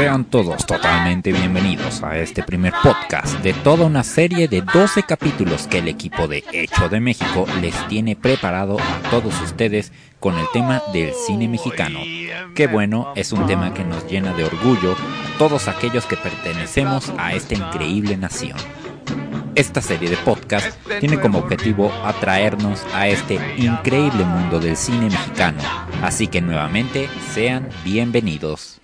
Sean todos totalmente bienvenidos a este primer podcast de toda una serie de 12 capítulos que el equipo de Hecho de México les tiene preparado a todos ustedes con el tema del cine mexicano. Qué bueno, es un tema que nos llena de orgullo a todos aquellos que pertenecemos a esta increíble nación. Esta serie de podcast tiene como objetivo atraernos a este increíble mundo del cine mexicano, así que nuevamente sean bienvenidos.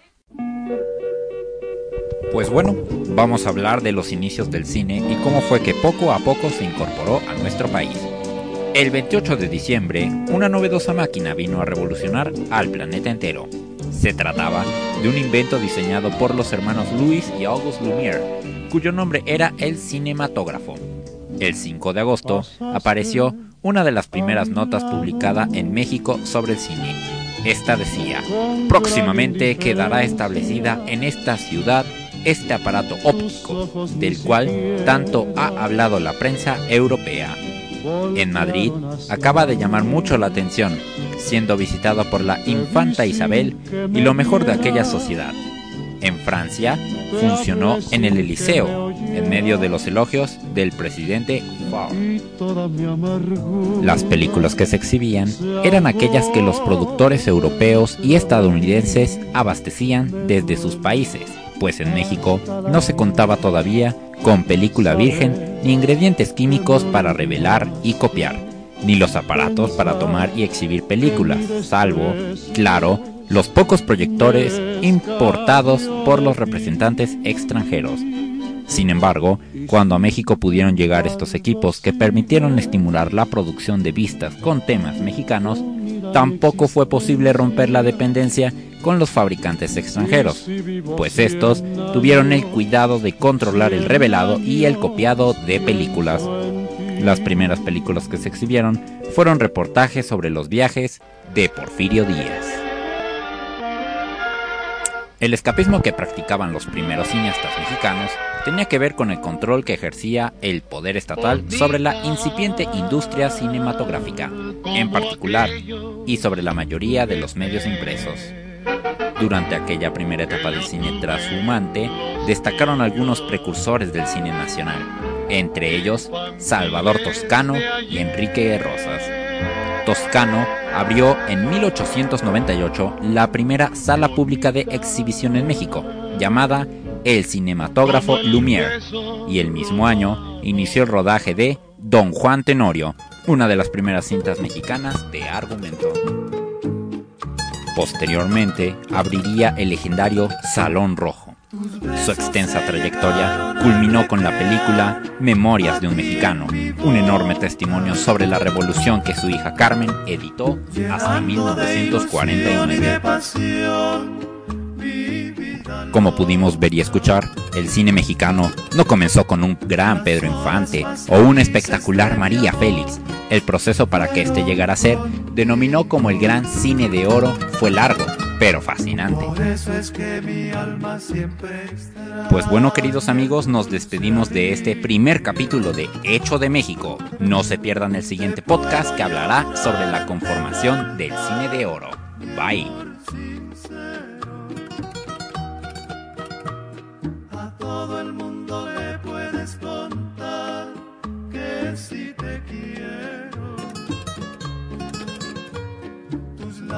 Pues bueno, vamos a hablar de los inicios del cine y cómo fue que poco a poco se incorporó a nuestro país. El 28 de diciembre, una novedosa máquina vino a revolucionar al planeta entero. Se trataba de un invento diseñado por los hermanos Louis y Auguste Lumière, cuyo nombre era el cinematógrafo. El 5 de agosto apareció una de las primeras notas publicada en México sobre el cine. Esta decía, próximamente quedará establecida en esta ciudad este aparato óptico, del cual tanto ha hablado la prensa europea. En Madrid acaba de llamar mucho la atención, siendo visitado por la infanta Isabel y lo mejor de aquella sociedad. En Francia funcionó en el Eliseo, en medio de los elogios del presidente Favre. Las películas que se exhibían eran aquellas que los productores europeos y estadounidenses abastecían desde sus países pues en México no se contaba todavía con película virgen ni ingredientes químicos para revelar y copiar, ni los aparatos para tomar y exhibir películas, salvo, claro, los pocos proyectores importados por los representantes extranjeros. Sin embargo, cuando a México pudieron llegar estos equipos que permitieron estimular la producción de vistas con temas mexicanos, tampoco fue posible romper la dependencia con los fabricantes extranjeros, pues estos tuvieron el cuidado de controlar el revelado y el copiado de películas. Las primeras películas que se exhibieron fueron reportajes sobre los viajes de Porfirio Díaz. El escapismo que practicaban los primeros cineastas mexicanos tenía que ver con el control que ejercía el poder estatal sobre la incipiente industria cinematográfica, en particular, y sobre la mayoría de los medios impresos. Durante aquella primera etapa del cine trashumante, destacaron algunos precursores del cine nacional, entre ellos Salvador Toscano y Enrique Rosas. Toscano abrió en 1898 la primera sala pública de exhibición en México, llamada El Cinematógrafo Lumière, y el mismo año inició el rodaje de Don Juan Tenorio, una de las primeras cintas mexicanas de argumento. Posteriormente, abriría el legendario Salón Rojo. Su extensa trayectoria culminó con la película Memorias de un Mexicano, un enorme testimonio sobre la revolución que su hija Carmen editó hasta 1949. Como pudimos ver y escuchar, el cine mexicano no comenzó con un gran Pedro Infante o una espectacular María Félix. El proceso para que este llegara a ser denominó como el gran cine de oro fue largo, pero fascinante. Pues bueno, queridos amigos, nos despedimos de este primer capítulo de Hecho de México. No se pierdan el siguiente podcast que hablará sobre la conformación del cine de oro. Bye.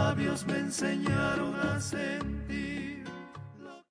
labios me enseñaron a sentir.